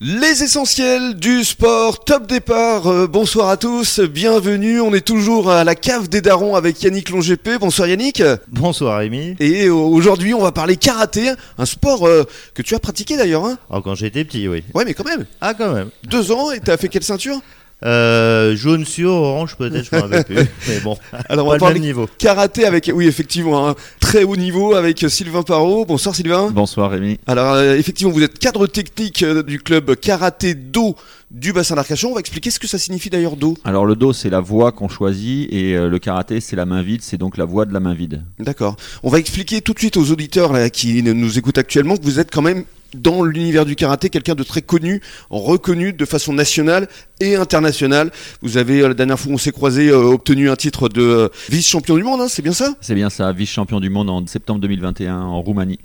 Les essentiels du sport, top départ, euh, bonsoir à tous, bienvenue, on est toujours à la cave des darons avec Yannick Longépé, bonsoir Yannick. Bonsoir Rémi. Et euh, aujourd'hui on va parler karaté, un sport euh, que tu as pratiqué d'ailleurs. Hein Alors quand j'étais petit, oui. ouais mais quand même, Ah quand même. deux ans et t'as fait quelle ceinture? Euh, jaune sur orange peut-être, je m'en rappelle plus. Mais bon, Alors on pas va le parler même niveau. karaté avec, oui effectivement, un très haut niveau avec Sylvain Parot, bonsoir Sylvain. Bonsoir Rémi. Alors euh, effectivement vous êtes cadre technique euh, du club karaté Do du bassin d'Arcachon, on va expliquer ce que ça signifie d'ailleurs Do. Alors le dos c'est la voix qu'on choisit et euh, le karaté c'est la main vide, c'est donc la voix de la main vide. D'accord. On va expliquer tout de suite aux auditeurs là, qui nous écoutent actuellement que vous êtes quand même dans l'univers du karaté quelqu'un de très connu, reconnu de façon nationale et internationale. Vous avez, euh, la dernière fois où on s'est croisé, euh, obtenu un titre de euh, vice-champion du monde, hein, c'est bien ça? C'est bien ça, vice-champion du monde en septembre 2021 en Roumanie.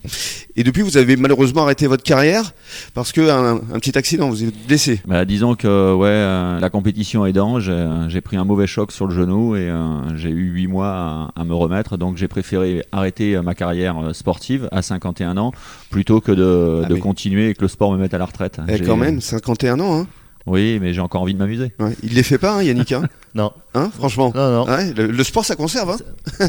Et depuis, vous avez malheureusement arrêté votre carrière parce que un, un petit accident, vous êtes blessé. Bah, disons que ouais, euh, la compétition aidant, j'ai j'ai pris un mauvais choc sur le genou et j'ai eu 8 mois à, à me remettre, donc j'ai préféré arrêter ma carrière sportive à 51 ans plutôt que de, Ah de oui. continuer et que le sport me mette à la retraite. Eh, J'ai- quand même, 51 ans. Hein. Oui, mais j'ai encore envie de m'amuser. Ouais, il les fait pas, hein, Yannick. Hein, Non, Hein, franchement. non, non, Ouais, le, le sport, ça conserve. Hein.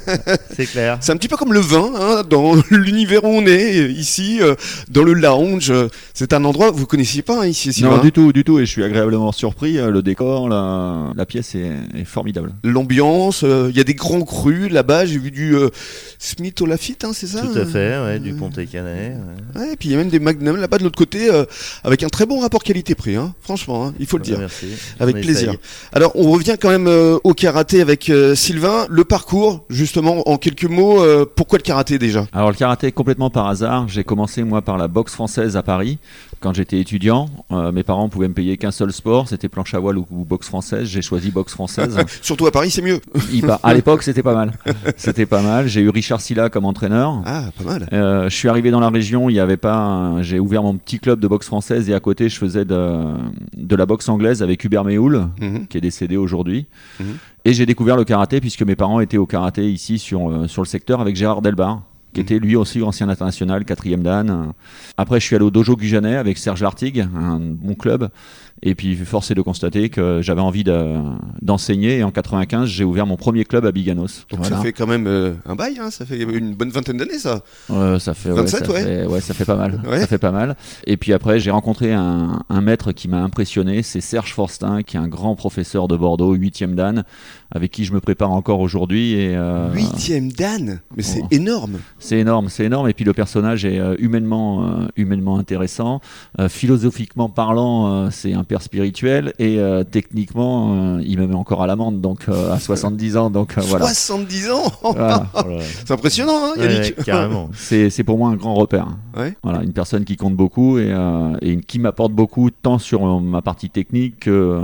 c'est clair. C'est un petit peu comme le vin, hein, dans l'univers où on est, ici, euh, dans le lounge. euh, C'est un endroit que vous connaissiez pas hein, ici. Non, du tout, du tout, et je suis agréablement surpris. euh, Le décor, la, la pièce est, est formidable. L'ambiance, euh, il y a des grands crus là-bas. J'ai vu du euh, Smith au Lafitte, hein, c'est ça Tout à fait, ouais, du Pontet Canet. ouais. Ouais, et puis il y a même des Magnum là-bas de l'autre côté, euh, avec un très bon rapport qualité-prix. Hein, franchement, hein, il faut le dire. Merci. Avec On plaisir. essaye. Alors, on revient quand même euh, au karaté avec euh, Sylvain. Le parcours, justement, en quelques mots, euh, pourquoi le karaté déjà? Alors le karaté complètement par hasard. J'ai commencé moi par la boxe française à Paris quand j'étais étudiant. Mes parents pouvaient me payer qu'un seul sport, c'était planche à voile ou, ou boxe française. J'ai choisi boxe française. Surtout à Paris, c'est mieux. À l'époque c'était pas mal. C'était pas mal. J'ai eu Richard Silla comme entraîneur. Ah, pas mal. Je suis arrivé dans la région, il y avait pas. un- J'ai ouvert mon petit club de boxe française et à côté je faisais de, de la boxe anglaise avec Hubert Méhoul Mhm. qui est décédé aujourd'hui. Et j'ai découvert le karaté puisque mes parents étaient au karaté ici sur, euh, sur le secteur avec Gérard Delbar, qui était lui aussi ancien international, quatrième dan. Après, je suis allé au dojo Gujanet avec Serge Lartigue, un bon club. Et puis, force est de constater que j'avais envie de- d'enseigner. et en 95, j'ai ouvert mon premier club à Biganos. Donc Voilà. ça fait quand même euh, un bail, hein, ça fait une bonne vingtaine d'années ça. Euh, ça fait, ouais, 27, ça ouais. fait, ouais, ça fait pas mal. Ouais. Ça fait pas mal. Et puis après, j'ai rencontré un, un maître qui m'a impressionné, c'est Serge Forstin, qui est un grand professeur de Bordeaux, huitième dan, avec qui je me prépare encore aujourd'hui. Et euh, Huitième Dan, mais c'est Oh. énorme. c'est énorme, c'est énorme. Et puis le personnage est euh, humainement, euh, humainement intéressant, Euh, philosophiquement parlant, euh, c'est un spirituel, et euh, techniquement, euh, il me met encore à l'amende, donc euh, à 70 ans. Donc euh, voilà. 70 ans Voilà. Oh. C'est impressionnant, hein, Yannick ouais, carrément. C'est c'est pour moi un grand repère. Ouais. Voilà, une personne qui compte beaucoup et, euh, et qui m'apporte beaucoup tant sur ma partie technique que,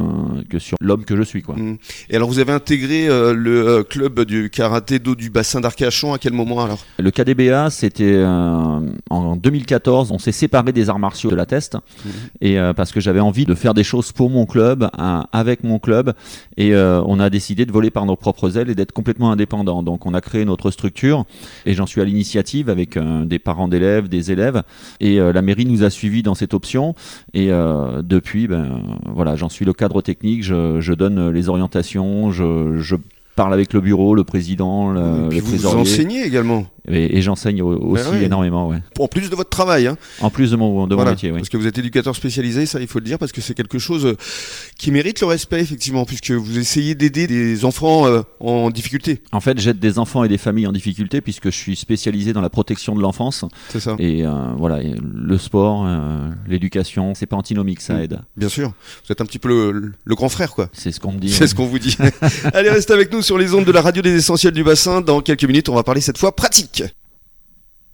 que sur l'homme que je suis. Quoi. Mm. Et alors vous avez intégré euh, le euh, club du karaté d'eau du bassin d'Arcachon à quel moment alors? Le KDBA, c'était euh, en 2014, on s'est séparé des arts martiaux de la Teste Mhm. et euh, parce que j'avais envie de faire des choses pour mon club, hein, avec mon club. Et euh, on a décidé de voler par nos propres ailes et d'être complètement indépendant. Donc on a créé notre structure et j'en suis à l'initiative avec euh, des parents d'élèves, des élèves. Et euh, la mairie nous a suivis dans cette option. Et euh, depuis, ben voilà, j'en suis le cadre technique, je, je donne les orientations, je, je parle avec le bureau, le président, le, Et puis le vous trésorier. enseignez également, Et, et j'enseigne au- aussi énormément, ouais. en plus de votre travail. Hein. En plus de mon, de mon Voilà. métier, oui. Parce que vous êtes éducateur spécialisé, ça il faut le dire, parce que c'est quelque chose euh, qui mérite le respect effectivement, puisque vous essayez d'aider des enfants euh, en difficulté. En fait, j'aide des enfants et des familles en difficulté puisque je suis spécialisé dans la protection de l'enfance. C'est ça. Et euh, voilà, et le sport, euh, l'éducation, c'est pas antinomique, ça aide. Bien sûr. Vous êtes un petit peu le, le grand frère, quoi. C'est ce qu'on me dit. C'est ce qu'on vous dit. Allez, restez avec nous sur les ondes de la radio des essentiels du bassin. Dans quelques minutes, on va parler cette fois pratique.